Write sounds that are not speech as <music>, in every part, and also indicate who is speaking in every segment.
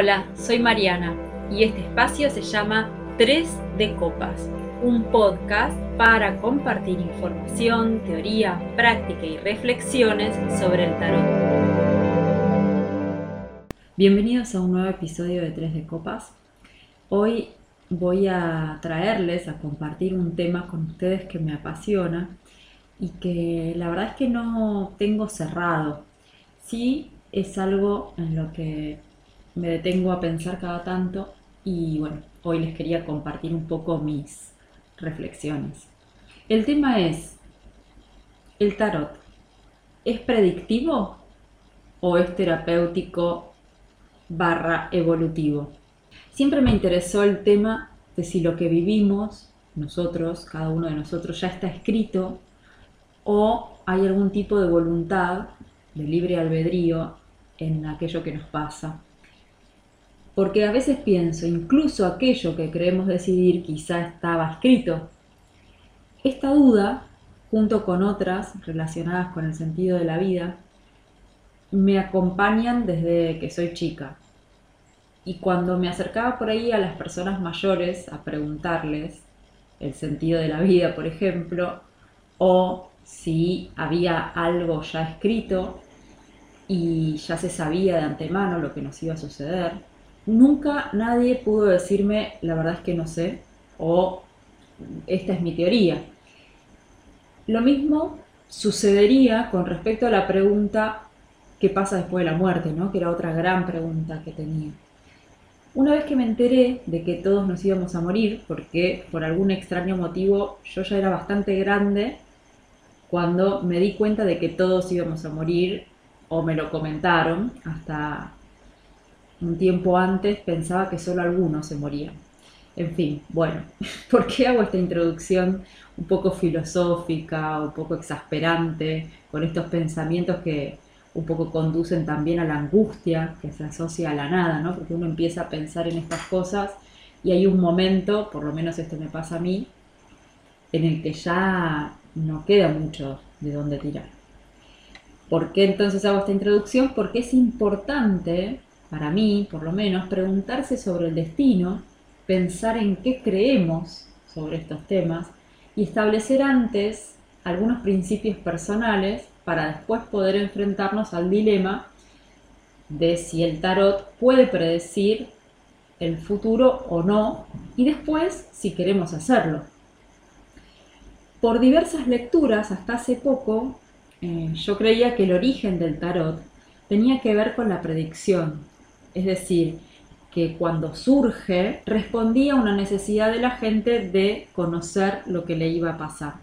Speaker 1: Hola, soy Mariana y este espacio se llama 3 de Copas, un podcast para compartir información, teoría, práctica y reflexiones sobre el tarot. Bienvenidos a un nuevo episodio de 3 de Copas. Hoy voy a traerles a compartir un tema con ustedes que me apasiona y que la verdad es que no tengo cerrado. Sí es algo en lo que me detengo a pensar cada tanto y bueno, hoy les quería compartir un poco mis reflexiones. El tema es, ¿el tarot es predictivo o es terapéutico barra evolutivo? Siempre me interesó el tema de si lo que vivimos, nosotros, cada uno de nosotros, ya está escrito o hay algún tipo de voluntad, de libre albedrío en aquello que nos pasa. Porque a veces pienso, incluso aquello que creemos decidir quizá estaba escrito. Esta duda, junto con otras relacionadas con el sentido de la vida, me acompañan desde que soy chica. Y cuando me acercaba por ahí a las personas mayores a preguntarles el sentido de la vida, por ejemplo, o si había algo ya escrito y ya se sabía de antemano lo que nos iba a suceder, nunca nadie pudo decirme la verdad es que no sé o esta es mi teoría. Lo mismo sucedería con respecto a la pregunta ¿qué pasa después de la muerte? ¿no? que era otra gran pregunta que tenía. Una vez que me enteré de que todos nos íbamos a morir, porque por algún extraño motivo yo ya era bastante grande cuando me di cuenta de que todos íbamos a morir, o me lo comentaron, hasta un tiempo antes pensaba que solo algunos se morían. En fin, bueno, <laughs> ¿por qué hago esta introducción un poco filosófica, un poco exasperante, con estos pensamientos que un poco conducen también a la angustia que se asocia a la nada, ¿no? Porque uno empieza a pensar en estas cosas y hay un momento, por lo menos esto me pasa a mí, en el que ya no queda mucho de dónde tirar. ¿Por qué entonces hago esta introducción? Porque es importante, para mí por lo menos, preguntarse sobre el destino, pensar en qué creemos sobre estos temas y establecer antes algunos principios personales para después poder enfrentarnos al dilema de si el tarot puede predecir el futuro o no y después si queremos hacerlo. Por diversas lecturas hasta hace poco eh, yo creía que el origen del tarot tenía que ver con la predicción, es decir, que cuando surge respondía a una necesidad de la gente de conocer lo que le iba a pasar.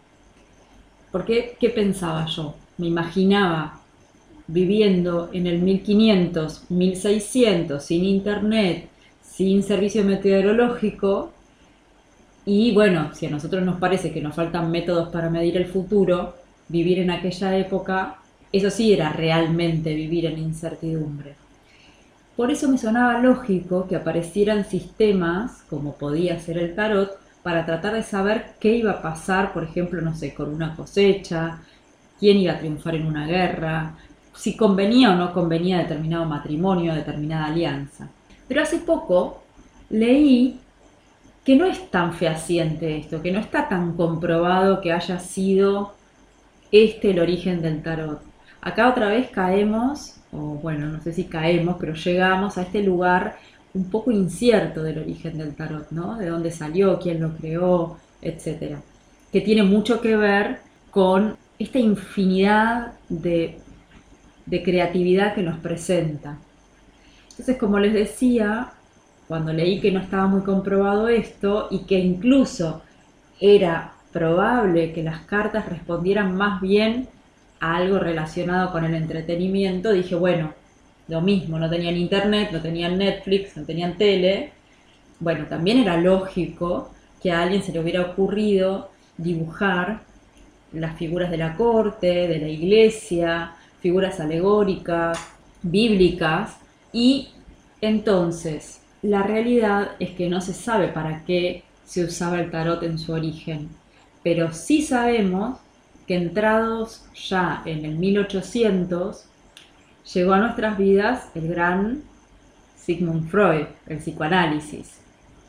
Speaker 1: Porque, ¿qué pensaba yo? me imaginaba viviendo en el 1500, 1600, sin internet, sin servicio meteorológico, y bueno, si a nosotros nos parece que nos faltan métodos para medir el futuro, vivir en aquella época, eso sí era realmente vivir en incertidumbre. Por eso me sonaba lógico que aparecieran sistemas, como podía ser el tarot, para tratar de saber qué iba a pasar, por ejemplo, no sé, con una cosecha, quién iba a triunfar en una guerra, si convenía o no convenía determinado matrimonio, determinada alianza. Pero hace poco leí que no es tan fehaciente esto, que no está tan comprobado que haya sido este el origen del tarot. Acá otra vez caemos, o bueno, no sé si caemos, pero llegamos a este lugar un poco incierto del origen del tarot, ¿no? De dónde salió, quién lo creó, etcétera. Que tiene mucho que ver con esta infinidad de, creatividad que nos presenta. Entonces, como les decía, cuando leí que no estaba muy comprobado esto y que incluso era probable que las cartas respondieran más bien algo relacionado con el entretenimiento, dije, bueno, lo mismo, no tenían internet, no tenían Netflix, no tenían tele. Bueno, también era lógico que a alguien se le hubiera ocurrido dibujar las figuras de la corte, de la iglesia, figuras alegóricas, bíblicas, y entonces la realidad es que no se sabe para qué se usaba el tarot en su origen, pero sí sabemos que entrados ya en el 1800 llegó a nuestras vidas el gran Sigmund Freud, el psicoanálisis.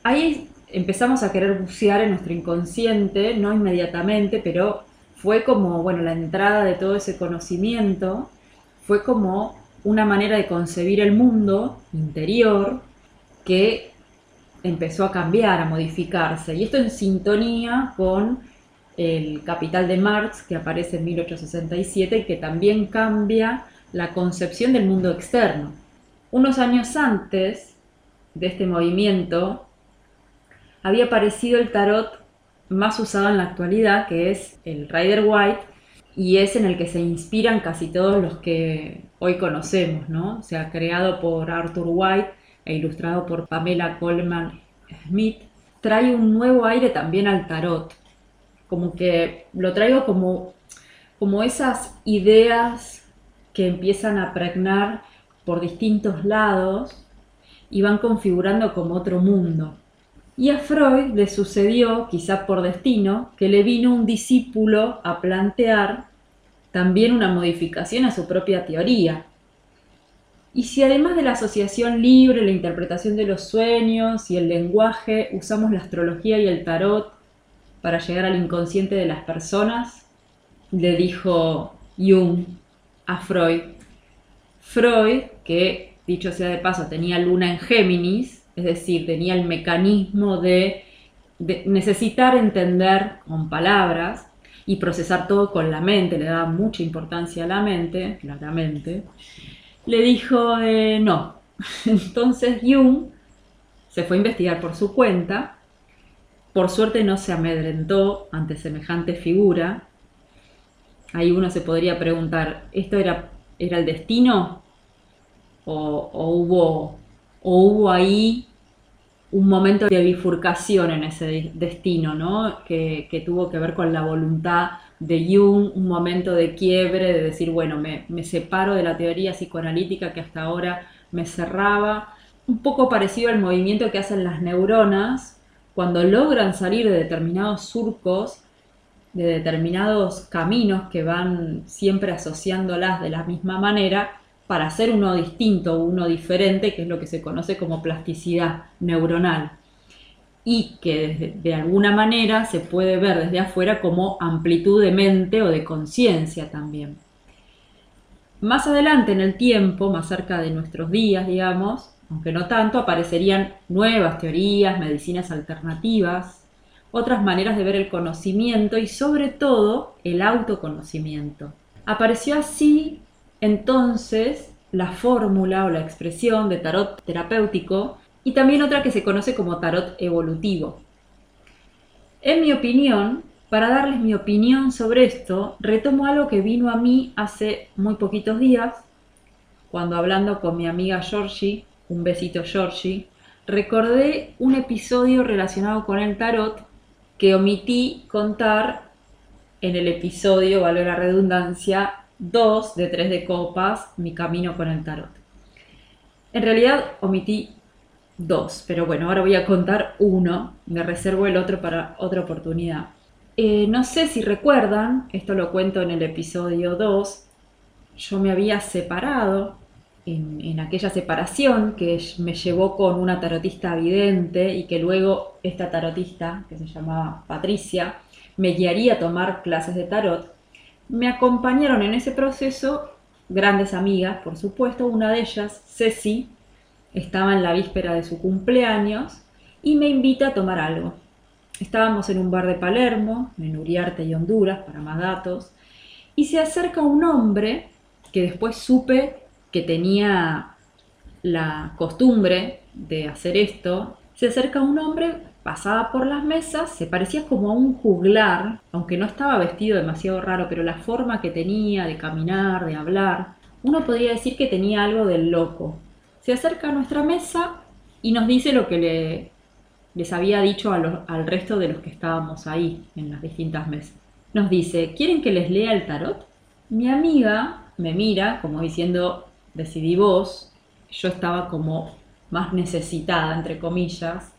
Speaker 1: Ahí empezamos a querer bucear en nuestro inconsciente, no inmediatamente, pero fue como, bueno, la entrada de todo ese conocimiento, fue como una manera de concebir el mundo interior que empezó a cambiar, a modificarse. Y esto en sintonía con el Capital de Marx, que aparece en 1867 y que también cambia la concepción del mundo externo. Unos años antes de este movimiento, había aparecido el tarot más usado en la actualidad, que es el Rider White, y es en el que se inspiran casi todos los que hoy conocemos, ¿no? Se ha creado por Arthur White e ilustrado por Pamela Coleman Smith. Trae un nuevo aire también al tarot, como que lo traigo como, como esas ideas que empiezan a pregnar por distintos lados y van configurando como otro mundo. Y a Freud le sucedió, quizá por destino, que le vino un discípulo a plantear también una modificación a su propia teoría. Y si además de la asociación libre, la interpretación de los sueños y el lenguaje, usamos la astrología y el tarot para llegar al inconsciente de las personas, le dijo Jung a Freud. Freud, que dicho sea de paso tenía luna en Géminis, es decir, tenía el mecanismo de, necesitar entender con palabras y procesar todo con la mente, le daba mucha importancia a la mente, claramente, le dijo eh, no. <laughs> Entonces Jung se fue a investigar por su cuenta, por suerte no se amedrentó ante semejante figura. Ahí uno se podría preguntar, ¿esto era, era el destino? ¿O, hubo, o hubo ahí un momento de bifurcación en ese destino, ¿no? que, tuvo que ver con la voluntad de Jung, un momento de quiebre, de decir, bueno, me, me, separo de la teoría psicoanalítica que hasta ahora me cerraba, un poco parecido al movimiento que hacen las neuronas cuando logran salir de determinados surcos, de determinados caminos que van siempre asociándolas de la misma manera, para hacer uno distinto, uno diferente, que es lo que se conoce como plasticidad neuronal. Y que de, alguna manera se puede ver desde afuera como amplitud de mente o de conciencia también. Más adelante en el tiempo, más cerca de nuestros días, digamos, aunque no tanto, aparecerían nuevas teorías, medicinas alternativas, otras maneras de ver el conocimiento y sobre todo el autoconocimiento. Apareció así entonces la fórmula o la expresión de tarot terapéutico y también otra que se conoce como tarot evolutivo. En mi opinión, para darles mi opinión sobre esto, retomo algo que vino a mí hace muy poquitos días, cuando hablando con mi amiga Georgie, un besito Georgie, recordé un episodio relacionado con el tarot que omití contar en el episodio, vale la redundancia, dos de tres de copas, mi camino con el tarot. En realidad omití dos, pero bueno, ahora voy a contar uno, me reservo el otro para otra oportunidad. Eh, no sé si recuerdan, esto lo cuento en el episodio 2, yo me había separado en, aquella separación que me llevó con una tarotista vidente y que luego esta tarotista, que se llamaba Patricia, me guiaría a tomar clases de tarot me acompañaron en ese proceso grandes amigas, por supuesto, una de ellas, Ceci, estaba en la víspera de su cumpleaños y me invita a tomar algo. Estábamos en un bar de Palermo, en Uriarte y Honduras, para más datos, y se acerca un hombre que después supe que tenía la costumbre de hacer esto, se acerca un hombre pasaba por las mesas, se parecía como a un juglar, aunque no estaba vestido demasiado raro, pero la forma que tenía de caminar, de hablar, uno podría decir que tenía algo del loco. Se acerca a nuestra mesa y nos dice lo que le, les había dicho al resto de los que estábamos ahí en las distintas mesas. Nos dice, ¿quieren que les lea el tarot? Mi amiga me mira como diciendo, decidí vos, yo estaba como más necesitada, entre comillas,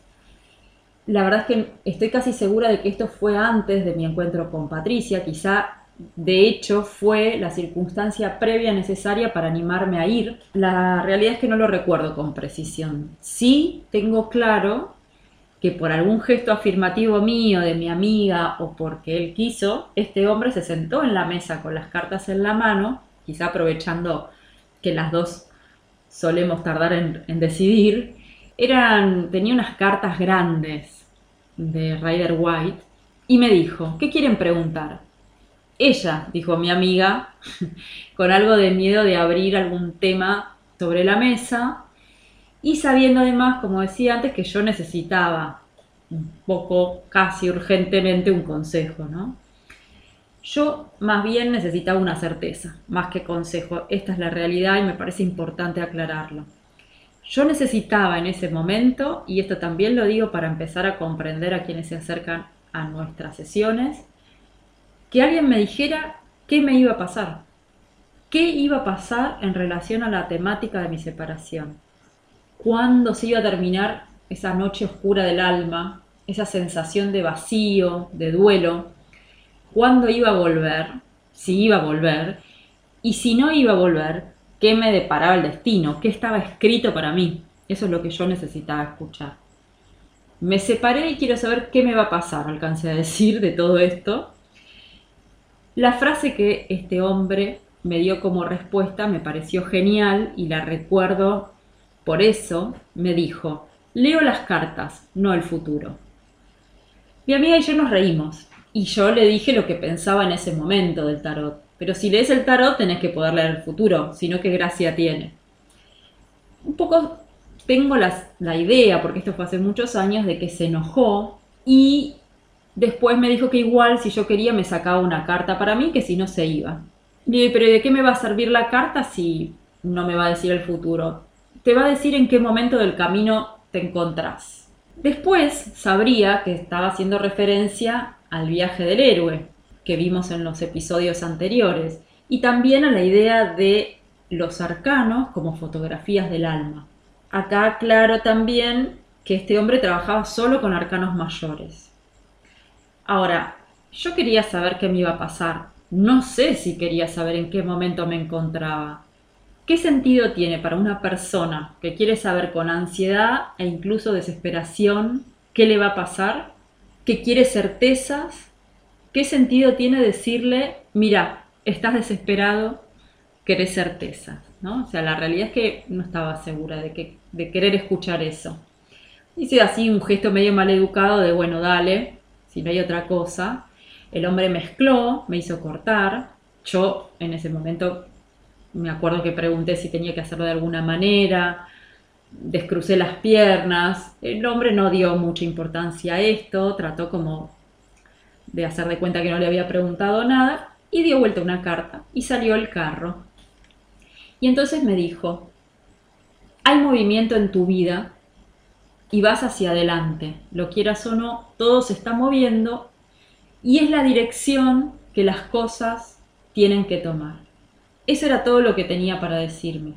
Speaker 1: la verdad es que estoy casi segura de que esto fue antes de mi encuentro con Patricia, quizá de hecho fue la circunstancia previa necesaria para animarme a ir. La realidad es que no lo recuerdo con precisión. Sí tengo claro que por algún gesto afirmativo mío, de mi amiga o porque él quiso, este hombre se sentó en la mesa con las cartas en la mano, quizá aprovechando que las dos solemos tardar en, decidir, eran, tenía unas cartas grandes de Rider White y me dijo, ¿qué quieren preguntar? Ella, dijo mi amiga, <laughs> con algo de miedo de abrir algún tema sobre la mesa y sabiendo además, como decía antes, que yo necesitaba un poco, casi urgentemente, un consejo, ¿no? Yo más bien necesitaba una certeza, más que consejo. Esta es la realidad y me parece importante aclararlo. Yo necesitaba en ese momento, y esto también lo digo para empezar a comprender a quienes se acercan a nuestras sesiones, que alguien me dijera qué me iba a pasar, qué iba a pasar en relación a la temática de mi separación, cuándo se iba a terminar esa noche oscura del alma, esa sensación de vacío, de duelo, cuándo iba a volver, si iba a volver, y si no iba a volver, qué me deparaba el destino, qué estaba escrito para mí. Eso es lo que yo necesitaba escuchar. Me separé y quiero saber qué me va a pasar, alcancé a decir de todo esto. La frase que este hombre me dio como respuesta me pareció genial y la recuerdo por eso. Me dijo, leo las cartas, no el futuro. Mi amiga y yo nos reímos y yo le dije lo que pensaba en ese momento del tarot. Pero si lees el tarot tenés que poder leer el futuro, sino qué gracia tiene. Un poco tengo la idea, porque esto fue hace muchos años, de que se enojó y después me dijo que igual si yo quería me sacaba una carta para mí, que si no se iba. dije, pero ¿de qué me va a servir la carta si no me va a decir el futuro? Te va a decir en qué momento del camino te encontrás. Después sabría que estaba haciendo referencia al viaje del héroe que vimos en los episodios anteriores y también a la idea de los arcanos como fotografías del alma. Acá claro también que este hombre trabajaba solo con arcanos mayores. Ahora, yo quería saber qué me iba a pasar. No sé si quería saber en qué momento me encontraba. ¿Qué sentido tiene para una persona que quiere saber con ansiedad e incluso desesperación qué le va a pasar que quiere certezas, ¿qué sentido tiene decirle, mira, estás desesperado, querés certezas? ¿no? O sea, la realidad es que no estaba segura de, que, de querer escuchar eso. Hice así un gesto medio mal educado de, bueno, dale, si no hay otra cosa. El hombre mezcló, me hizo cortar. Yo en ese momento me acuerdo que pregunté si tenía que hacerlo de alguna manera descrucé las piernas. El hombre no dio mucha importancia a esto, trató como de hacer de cuenta que no le había preguntado nada y dio vuelta una carta y salió el carro. Y entonces me dijo, hay movimiento en tu vida y vas hacia adelante, lo quieras o no, todo se está moviendo y es la dirección que las cosas tienen que tomar. Eso era todo lo que tenía para decirme.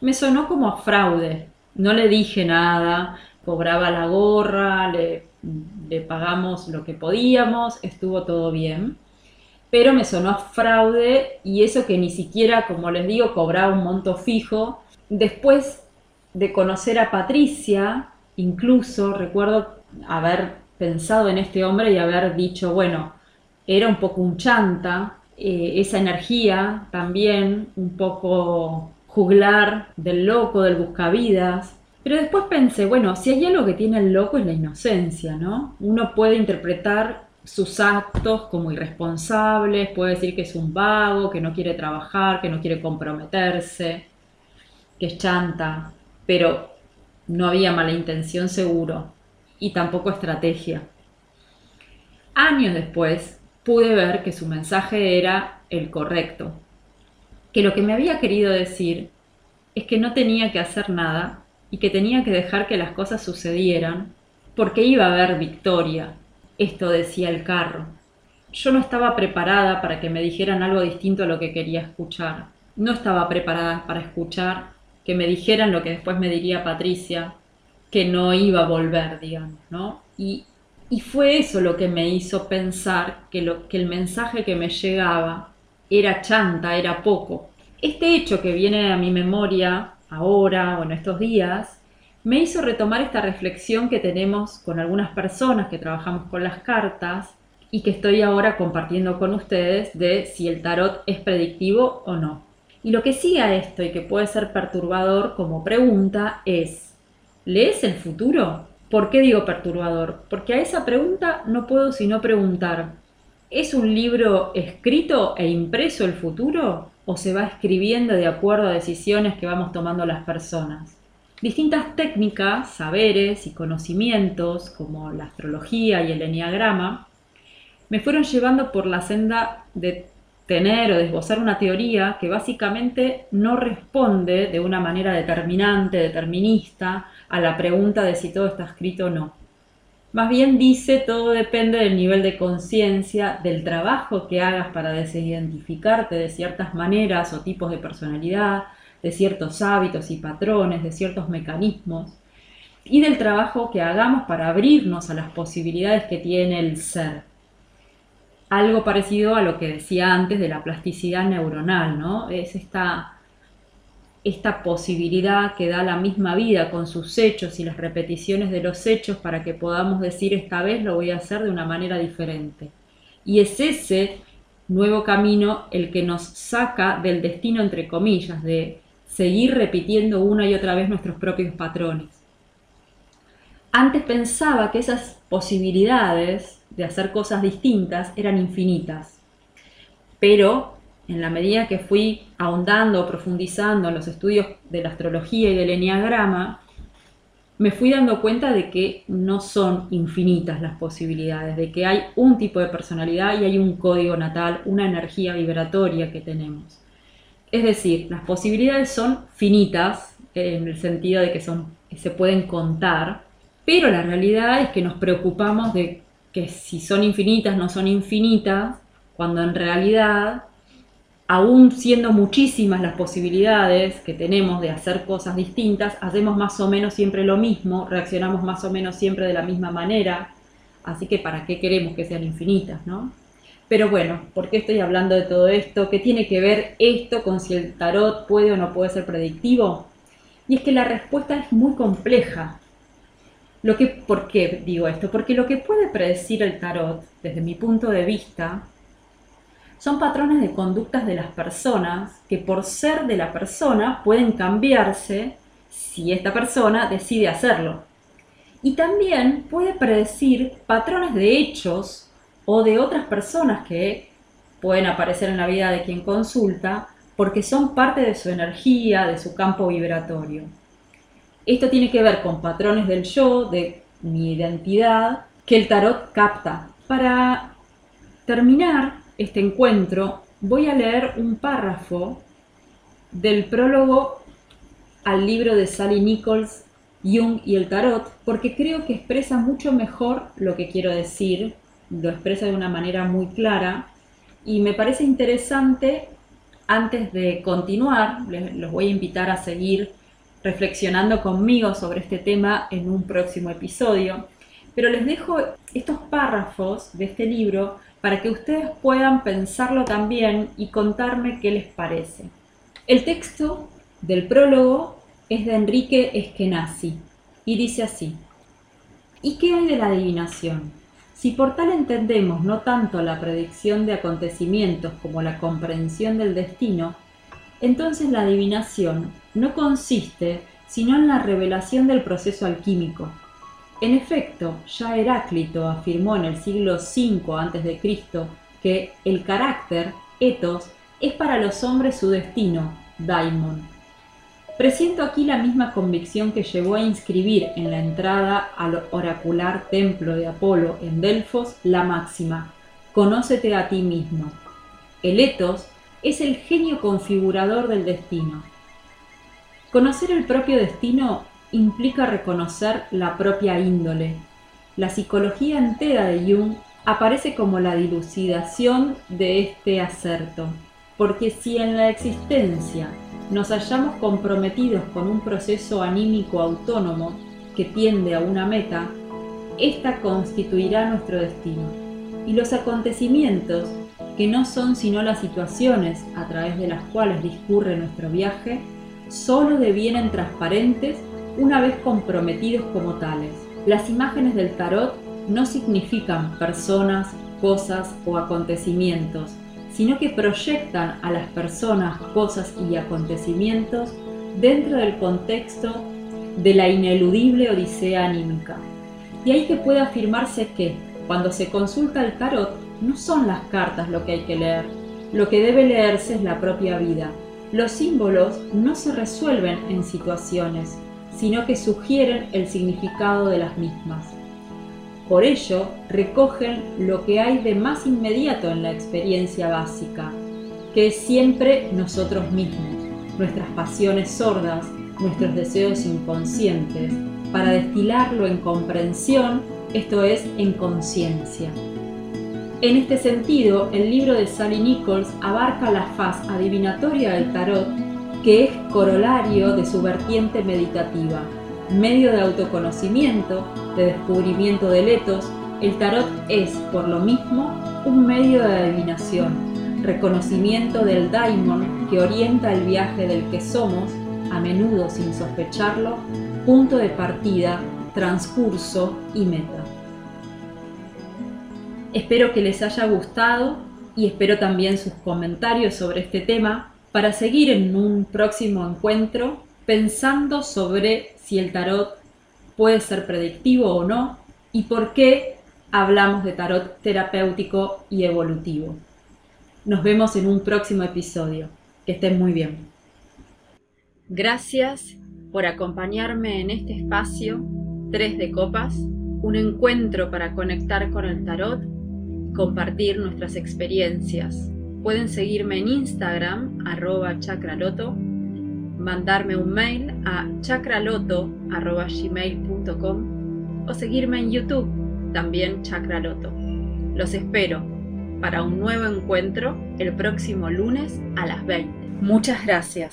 Speaker 1: Me sonó como a fraude. No le dije nada, cobraba la gorra, le, pagamos lo que podíamos, estuvo todo bien. Pero me sonó a fraude y eso que ni siquiera, como les digo, cobraba un monto fijo. Después de conocer a Patricia, incluso recuerdo haber pensado en este hombre y haber dicho, bueno, era un poco un chanta, eh, esa energía también un poco juglar del loco, del buscavidas. Pero después pensé, bueno, si hay algo que tiene el loco es la inocencia, ¿no? Uno puede interpretar sus actos como irresponsables, puede decir que es un vago, que no quiere trabajar, que no quiere comprometerse, que es chanta, pero no había mala intención seguro y tampoco estrategia. Años después pude ver que su mensaje era el correcto, que lo que me había querido decir es que no tenía que hacer nada y que tenía que dejar que las cosas sucedieran porque iba a haber victoria. Esto decía el carro. Yo no estaba preparada para que me dijeran algo distinto a lo que quería escuchar. No estaba preparada para escuchar que me dijeran lo que después me diría Patricia, que no iba a volver, digamos, ¿no? Y Y fue eso lo que me hizo pensar que, lo, que el mensaje que me llegaba era chanta, era poco. Este hecho que viene a mi memoria ahora o en estos días me hizo retomar esta reflexión que tenemos con algunas personas que trabajamos con las cartas y que estoy ahora compartiendo con ustedes de si el tarot es predictivo o no. Y lo que sigue a esto y que puede ser perturbador como pregunta es, ¿lees el futuro? ¿Por qué digo perturbador? Porque a esa pregunta no puedo sino preguntar, ¿es un libro escrito e impreso el futuro o se va escribiendo de acuerdo a decisiones que vamos tomando las personas? Distintas técnicas, saberes y conocimientos como la astrología y el enneagrama me fueron llevando por la senda de tener o de esbozar una teoría que básicamente no responde de una manera determinante, determinista, a la pregunta de si todo está escrito o no. Más bien dice todo depende del nivel de conciencia, del trabajo que hagas para desidentificarte de ciertas maneras o tipos de personalidad, de ciertos hábitos y patrones, de ciertos mecanismos, y del trabajo que hagamos para abrirnos a las posibilidades que tiene el ser algo parecido a lo que decía antes de la plasticidad neuronal, ¿no? Es esta, esta posibilidad que da la misma vida con sus hechos y las repeticiones de los hechos para que podamos decir esta vez lo voy a hacer de una manera diferente. Y es ese nuevo camino el que nos saca del destino, entre comillas, de seguir repitiendo una y otra vez nuestros propios patrones. Antes pensaba que esas posibilidades de hacer cosas distintas eran infinitas. Pero en la medida que fui ahondando, profundizando en los estudios de la astrología y del enneagrama, me fui dando cuenta de que no son infinitas las posibilidades, de que hay un tipo de personalidad y hay un código natal, una energía vibratoria que tenemos. Es decir, las posibilidades son finitas en el sentido de que son, se pueden contar, pero la realidad es que nos preocupamos de que si son infinitas no son infinitas, cuando en realidad, aún siendo muchísimas las posibilidades que tenemos de hacer cosas distintas, hacemos más o menos siempre lo mismo, reaccionamos más o menos siempre de la misma manera, así que ¿para qué queremos que sean infinitas, no? Pero bueno, ¿por qué estoy hablando de todo esto? ¿Qué tiene que ver esto con si el tarot puede o no puede ser predictivo? Y es que la respuesta es muy compleja. Lo que, ¿Por qué digo esto? Porque lo que puede predecir el tarot, desde mi punto de vista, son patrones de conductas de las personas que por ser de la persona pueden cambiarse si esta persona decide hacerlo. Y también puede predecir patrones de hechos o de otras personas que pueden aparecer en la vida de quien consulta porque son parte de su energía, de su campo vibratorio. Esto tiene que ver con patrones del yo, de mi identidad, que el tarot capta. Para terminar este encuentro, voy a leer un párrafo del prólogo al libro de Sally Nichols, Jung y el tarot, porque creo que expresa mucho mejor lo que quiero decir, lo expresa de una manera muy clara y me parece interesante, antes de continuar, los voy a invitar a seguir reflexionando conmigo sobre este tema en un próximo episodio. Pero les dejo estos párrafos de este libro para que ustedes puedan pensarlo también y contarme qué les parece. El texto del prólogo es de Enrique Eskenazi y dice así: ¿Y qué hay de la adivinación? Si por tal entendemos no tanto la predicción de acontecimientos como la comprensión del destino, entonces la adivinación no consiste sino en la revelación del proceso alquímico. En efecto, ya Heráclito afirmó en el siglo V a.C. que el carácter, ethos, es para los hombres su destino, daimon. Presiento aquí la misma convicción que llevó a inscribir en la entrada al oracular templo de Apolo en Delfos la máxima, conócete a ti mismo. El ethos es el genio configurador del destino. Conocer el propio destino implica reconocer la propia índole. La psicología entera de Jung aparece como la dilucidación de este acerto, porque si en la existencia nos hallamos comprometidos con un proceso anímico autónomo que tiende a una meta, esta constituirá nuestro destino. Y los acontecimientos, que no son sino las situaciones a través de las cuales discurre nuestro viaje, solo devienen transparentes una vez comprometidos como tales. Las imágenes del tarot no significan personas, cosas o acontecimientos, sino que proyectan a las personas, cosas y acontecimientos dentro del contexto de la ineludible odisea anímica. Y ahí que puede afirmarse que, cuando se consulta el tarot, no son las cartas lo que hay que leer, lo que debe leerse es la propia vida. Los símbolos no se resuelven en situaciones, sino que sugieren el significado de las mismas. Por ello, recogen lo que hay de más inmediato en la experiencia básica, que es siempre nosotros mismos, nuestras pasiones sordas, nuestros deseos inconscientes, para destilarlo en comprensión, esto es, en conciencia. En este sentido, el libro de Sally Nichols abarca la faz adivinatoria del tarot, que es corolario de su vertiente meditativa. Medio de autoconocimiento, de descubrimiento de letos, el tarot es, por lo mismo, un medio de adivinación, reconocimiento del daimon que orienta el viaje del que somos a menudo sin sospecharlo, punto de partida, transcurso y meta. Espero que les haya gustado y espero también sus comentarios sobre este tema para seguir en un próximo encuentro pensando sobre si el tarot puede ser predictivo o no y por qué hablamos de tarot terapéutico y evolutivo. Nos vemos en un próximo episodio. Que estén muy bien. Gracias por acompañarme en este espacio 3 de copas, un encuentro para conectar con el tarot y compartir nuestras experiencias. Pueden seguirme en Instagram, arroba chacraloto, mandarme un mail a chacraloto.gmail.com o seguirme en YouTube, también chacraloto. Los espero para un nuevo encuentro el próximo lunes a las 20. Muchas gracias.